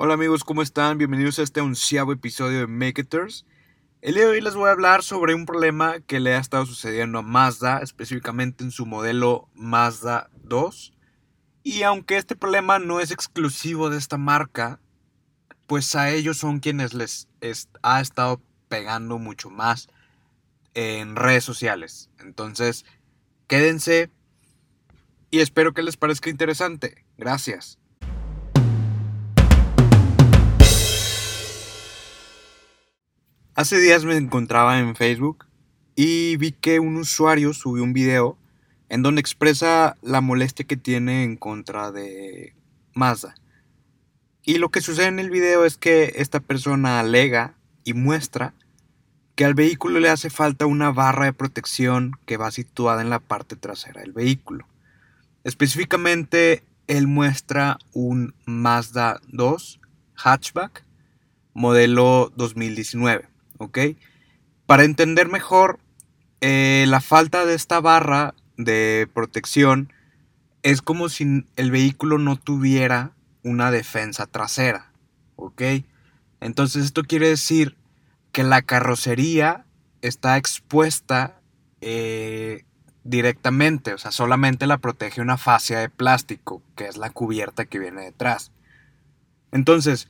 Hola amigos, ¿cómo están? Bienvenidos a este onceavo episodio de Maketers. El día de hoy les voy a hablar sobre un problema que le ha estado sucediendo a Mazda, específicamente en su modelo Mazda 2. Y aunque este problema no es exclusivo de esta marca, pues a ellos son quienes les ha estado pegando mucho más en redes sociales. Entonces, quédense y espero que les parezca interesante. Gracias. Hace días me encontraba en Facebook y vi que un usuario subió un video en donde expresa la molestia que tiene en contra de Mazda. Y lo que sucede en el video es que esta persona alega y muestra que al vehículo le hace falta una barra de protección que va situada en la parte trasera del vehículo. Específicamente, él muestra un Mazda 2 hatchback modelo 2019. ¿Ok? Para entender mejor, eh, la falta de esta barra de protección es como si el vehículo no tuviera una defensa trasera, ¿ok? Entonces esto quiere decir que la carrocería está expuesta eh, directamente, o sea, solamente la protege una fascia de plástico, que es la cubierta que viene detrás. Entonces,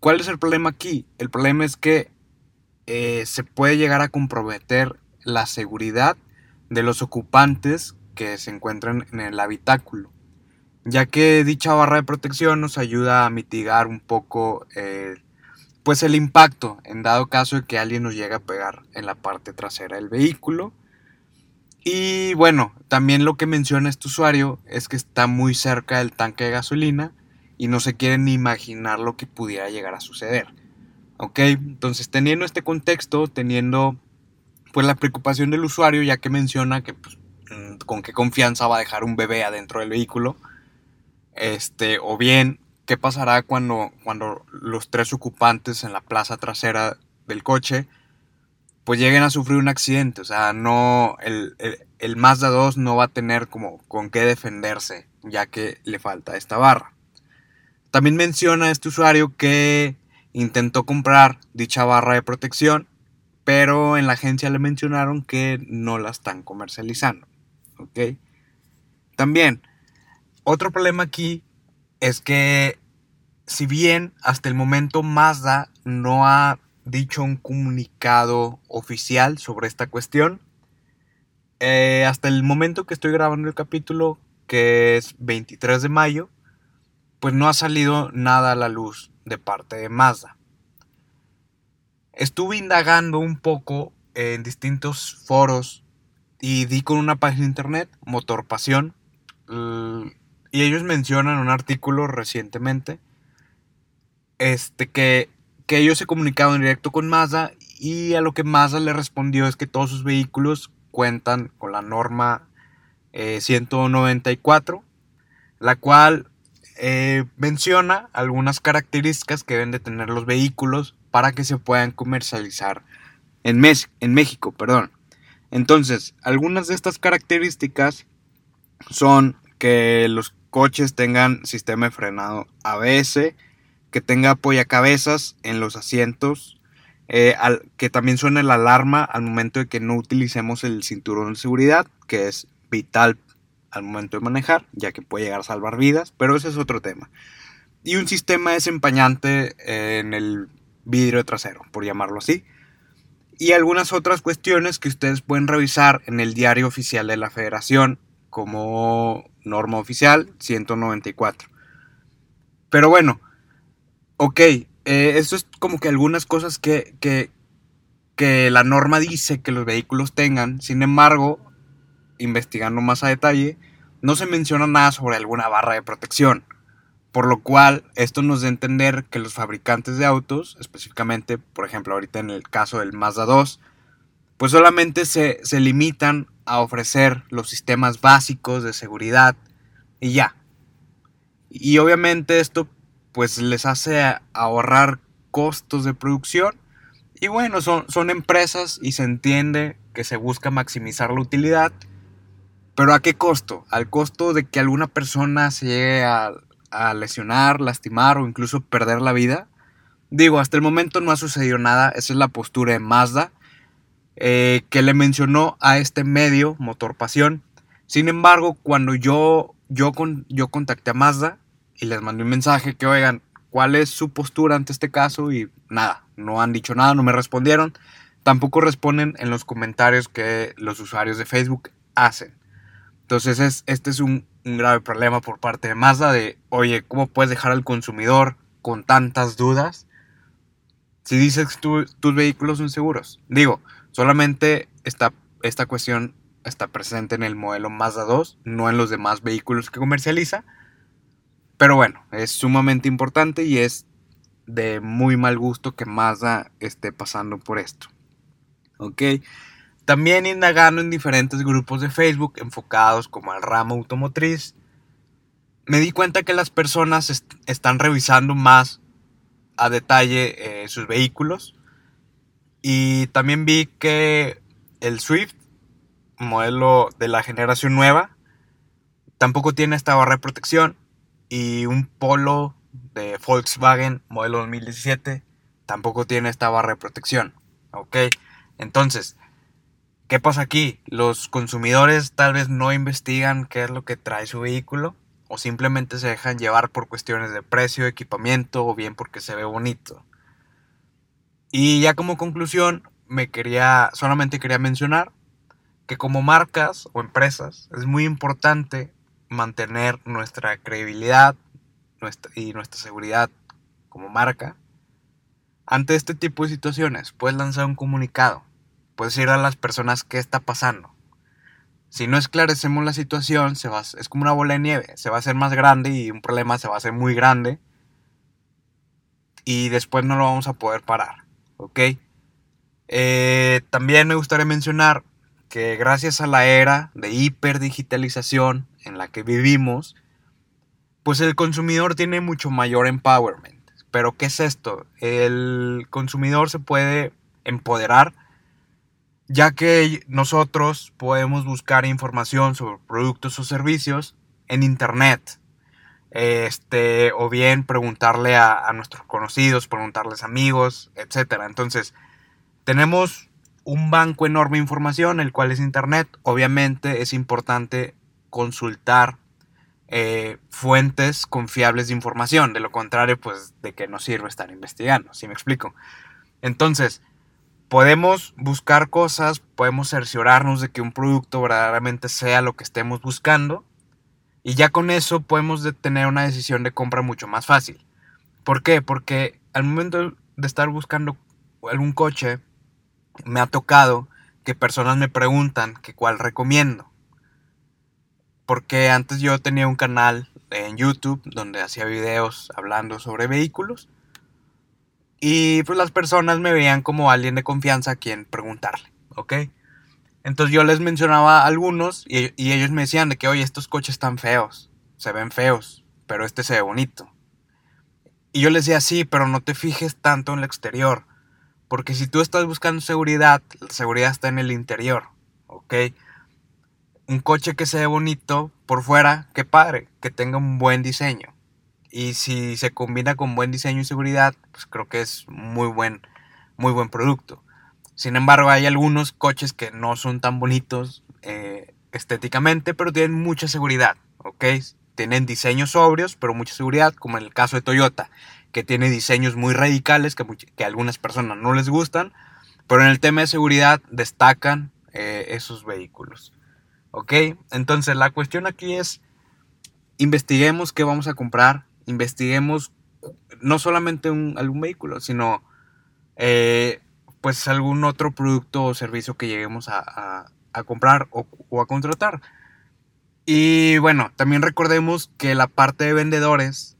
¿cuál es el problema aquí? El problema es que eh, se puede llegar a comprometer la seguridad de los ocupantes que se encuentran en el habitáculo, ya que dicha barra de protección nos ayuda a mitigar un poco eh, pues el impacto en dado caso de que alguien nos llegue a pegar en la parte trasera del vehículo. Y bueno, también lo que menciona este usuario es que está muy cerca del tanque de gasolina y no se quiere ni imaginar lo que pudiera llegar a suceder. ¿Ok? Entonces, teniendo este contexto, teniendo pues la preocupación del usuario, ya que menciona que pues, mm, con qué confianza va a dejar un bebé adentro del vehículo, este, o bien qué pasará cuando, cuando los tres ocupantes en la plaza trasera del coche pues lleguen a sufrir un accidente, o sea, no, el, el, el Mazda 2 no va a tener como con qué defenderse, ya que le falta esta barra. También menciona este usuario que intentó comprar dicha barra de protección, pero en la agencia le mencionaron que no la están comercializando. ¿Ok? También, otro problema aquí es que si bien hasta el momento Mazda no ha dicho un comunicado oficial sobre esta cuestión, eh, hasta el momento que estoy grabando el capítulo, que es 23 de mayo, pues no ha salido nada a la luz de parte de Mazda. Estuve indagando un poco en distintos foros y di con una página de internet, Motor Pasión, y ellos mencionan un artículo recientemente este, que, que ellos se comunicaron en directo con Mazda y a lo que Mazda le respondió es que todos sus vehículos cuentan con la norma 194, eh, la cual eh, menciona algunas características que deben de tener los vehículos para que se puedan comercializar en, en México. Perdón. Entonces, algunas de estas características son que los coches tengan sistema de frenado ABS, que tenga apoyacabezas en los asientos, eh, que también suene la alarma al momento de que no utilicemos el cinturón de seguridad, que es vital al momento de manejar, ya que puede llegar a salvar vidas, pero ese es otro tema. Y un sistema desempañante en el vidrio trasero, por llamarlo así. Y algunas otras cuestiones que ustedes pueden revisar en el diario oficial de la federación como norma oficial 194. Pero bueno, ok, eh, esto es como que algunas cosas que, que, que la norma dice que los vehículos tengan. Sin embargo, investigando más a detalle, no se menciona nada sobre alguna barra de protección. Por lo cual, esto nos da a entender que los fabricantes de autos, específicamente, por ejemplo, ahorita en el caso del Mazda 2, pues solamente se, se limitan a ofrecer los sistemas básicos de seguridad y ya. Y obviamente esto pues les hace ahorrar costos de producción. Y bueno, son, son empresas y se entiende que se busca maximizar la utilidad pero ¿a qué costo? Al costo de que alguna persona se llegue a, lesionar, lastimar o incluso perder la vida. Digo, hasta el momento no ha sucedido nada, esa es la postura de Mazda, eh, que le mencionó a este medio, Motor Pasión. Sin embargo, cuando yo, yo, con, yo contacté a Mazda y les mandé un mensaje que, oigan, ¿cuál es su postura ante este caso? Y nada, no han dicho nada, no me respondieron. Tampoco responden en los comentarios que los usuarios de Facebook hacen. Entonces es, este es un, grave problema por parte de Mazda de, oye, ¿cómo puedes dejar al consumidor con tantas dudas si dices que tus vehículos son seguros? Digo, solamente esta, esta cuestión está presente en el modelo Mazda 2, no en los demás vehículos que comercializa. Pero bueno, es sumamente importante y es de muy mal gusto que Mazda esté pasando por esto. ¿Ok? También indagando en diferentes grupos de Facebook enfocados como al ramo automotriz, me di cuenta que las personas están revisando más a detalle eh, sus vehículos. Y también vi que el Swift, modelo de la generación nueva, tampoco tiene esta barra de protección. Y un Polo de Volkswagen, modelo 2017, tampoco tiene esta barra de protección. ¿Ok? Entonces, ¿qué pasa aquí? Los consumidores tal vez no investigan qué es lo que trae su vehículo o simplemente se dejan llevar por cuestiones de precio, equipamiento o bien porque se ve bonito. Y ya como conclusión, me quería solamente quería mencionar que como marcas o empresas es muy importante mantener nuestra credibilidad y nuestra seguridad como marca ante este tipo de situaciones. Puedes lanzar un comunicado puedes decir a las personas qué está pasando. Si no esclarecemos la situación, se va, es como una bola de nieve, se va a hacer más grande y un problema se va a hacer muy grande y después no lo vamos a poder parar, ¿ok? Eh, también me gustaría mencionar que gracias a la era de hiperdigitalización en la que vivimos, pues el consumidor tiene mucho mayor empowerment. Pero ¿qué es esto? El consumidor se puede empoderar ya que nosotros podemos buscar información sobre productos o servicios en internet. Este, o bien preguntarle a, nuestros conocidos, preguntarles amigos, etc. Entonces, tenemos un banco enorme de información, el cual es internet. Obviamente es importante consultar eh, fuentes confiables de información. De lo contrario, pues de qué nos sirve estar investigando, si me explico. Entonces, podemos buscar cosas, podemos cerciorarnos de que un producto verdaderamente sea lo que estemos buscando y ya con eso podemos tener una decisión de compra mucho más fácil. ¿Por qué? Porque al momento de estar buscando algún coche, me ha tocado que personas me preguntan que cuál recomiendo. Porque antes yo tenía un canal en YouTube donde hacía videos hablando sobre vehículos y pues las personas me veían como alguien de confianza a quien preguntarle, ¿ok? Entonces yo les mencionaba algunos y, y, ellos me decían de que, oye, estos coches están feos, se ven feos, pero este se ve bonito. Y yo les decía, sí, pero no te fijes tanto en el exterior, porque si tú estás buscando seguridad, la seguridad está en el interior, ¿ok? Un coche que se ve bonito por fuera, qué padre, que tenga un buen diseño. Y si se combina con buen diseño y seguridad, pues creo que es muy buen, muy buen producto. Sin embargo, hay algunos coches que no son tan bonitos eh, estéticamente, pero tienen mucha seguridad, ¿ok? Tienen diseños sobrios, pero mucha seguridad, como en el caso de Toyota, que tiene diseños muy radicales que, que a algunas personas no les gustan, pero en el tema de seguridad destacan eh, esos vehículos, ¿ok? Entonces la cuestión aquí es, investiguemos qué vamos a comprar, investiguemos no solamente un, algún vehículo, sino eh, pues algún otro producto o servicio que lleguemos a, comprar o, a contratar. Y bueno, también recordemos que la parte de vendedores,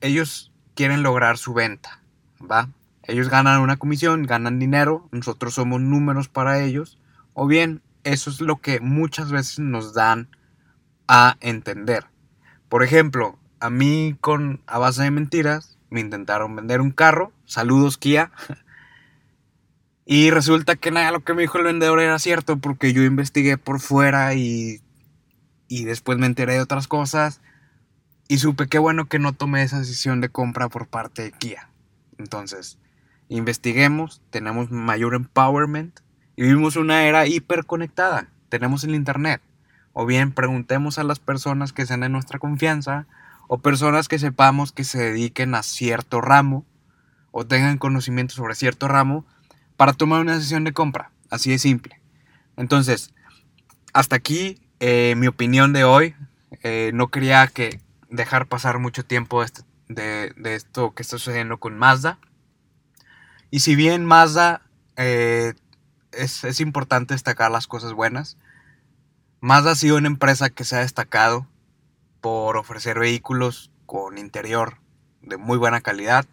ellos quieren lograr su venta, ¿va? Ellos ganan una comisión, ganan dinero, nosotros somos números para ellos, o bien eso es lo que muchas veces nos dan a entender. Por ejemplo, a mí con a base de mentiras me intentaron vender un carro, saludos Kia. Y resulta que nada, lo que me dijo el vendedor era cierto porque yo investigué por fuera y, y después me enteré de otras cosas. Y supe qué bueno que no tomé esa decisión de compra por parte de Kia. Entonces, investiguemos, tenemos mayor empowerment y vivimos una era hiperconectada. Tenemos el Internet. O bien preguntemos a las personas que sean de nuestra confianza o personas que sepamos que se dediquen a cierto ramo o tengan conocimiento sobre cierto ramo para tomar una decisión de compra. Así de simple. Entonces, hasta aquí eh, mi opinión de hoy. Eh, no quería que dejar pasar mucho tiempo este, de, esto que está sucediendo con Mazda. Y si bien Mazda eh, es, es, importante destacar las cosas buenas, Mazda ha sido una empresa que se ha destacado por ofrecer vehículos con interior de muy buena calidad,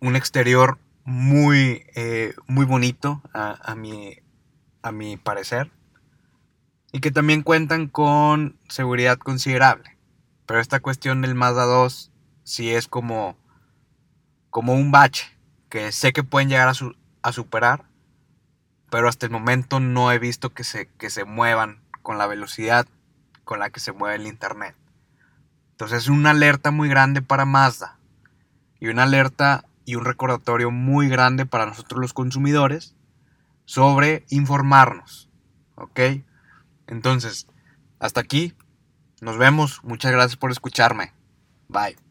un exterior muy, eh, muy bonito a, mi, a mi parecer y que también cuentan con seguridad considerable. Pero esta cuestión del Mazda 2 sí es como, como un bache que sé que pueden llegar a, a superar, pero hasta el momento no he visto que se, que se muevan con la velocidad con la que se mueve el Internet. Entonces es una alerta muy grande para Mazda y una alerta y un recordatorio muy grande para nosotros los consumidores sobre informarnos. ¿Ok? Entonces, hasta aquí. Nos vemos. Muchas gracias por escucharme. Bye.